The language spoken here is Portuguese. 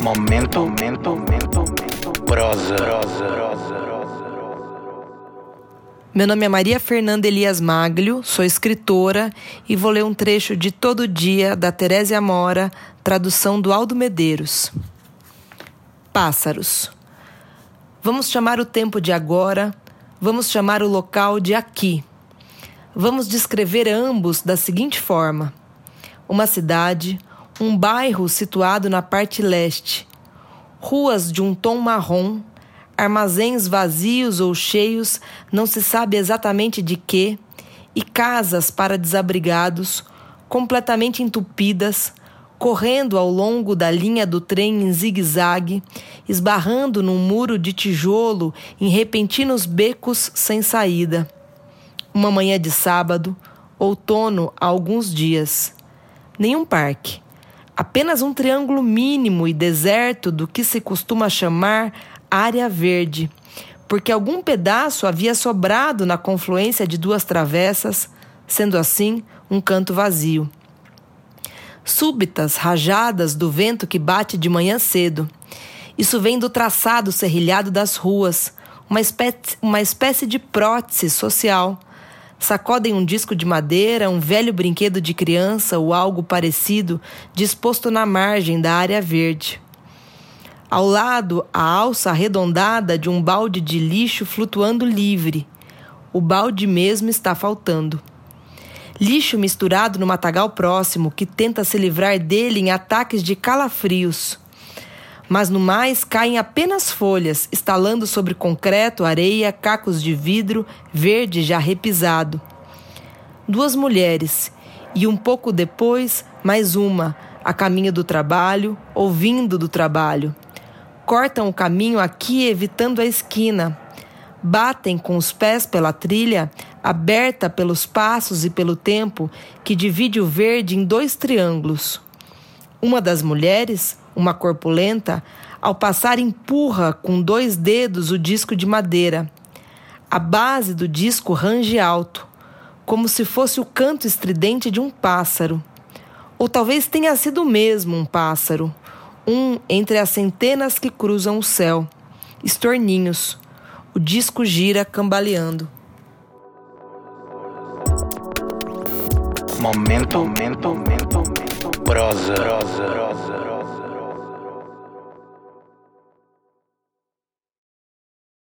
Momento, momento, momento, momento. Prosa. Prosa. Meu nome é Maria Fernanda Elias Maglio, sou escritora e vou ler um trecho de Todo Dia da Terésia Mora, tradução do Aldo Medeiros. Pássaros. Vamos chamar o tempo de agora, vamos chamar o local de aqui. Vamos descrever ambos da seguinte forma: uma cidade, um bairro situado na parte leste, ruas de um tom marrom, armazéns vazios ou cheios, não se sabe exatamente de quê, e casas para desabrigados, completamente entupidas, correndo ao longo da linha do trem em zigue-zague, esbarrando num muro de tijolo em repentinos becos sem saída. Uma manhã de sábado, outono há alguns dias. Nenhum parque apenas um triângulo mínimo e deserto do que se costuma chamar área verde, porque algum pedaço havia sobrado na confluência de duas travessas, sendo assim um canto vazio. Súbitas rajadas do vento que bate de manhã cedo. Isso vem do traçado serrilhado das ruas, uma espécie, uma espécie de prótese social Sacodem um disco de madeira, um velho brinquedo de criança ou algo parecido disposto na margem da área verde. Ao lado, a alça arredondada de um balde de lixo flutuando livre. O balde mesmo está faltando. Lixo misturado no matagal próximo que tenta se livrar dele em ataques de calafrios mas no mais caem apenas folhas, estalando sobre concreto, areia, cacos de vidro, verde já repisado. Duas mulheres, e um pouco depois, mais uma, a caminho do trabalho, ouvindo do trabalho. Cortam o caminho aqui, evitando a esquina. Batem com os pés pela trilha, aberta pelos passos e pelo tempo, que divide o verde em dois triângulos. Uma das mulheres, uma corpulenta, ao passar empurra com dois dedos o disco de madeira. A base do disco range alto, como se fosse o canto estridente de um pássaro. Ou talvez tenha sido mesmo um pássaro, um entre as centenas que cruzam o céu. Estorninhos. O disco gira cambaleando. Momento, momento, momento. Prosa. Prosa. Prosa.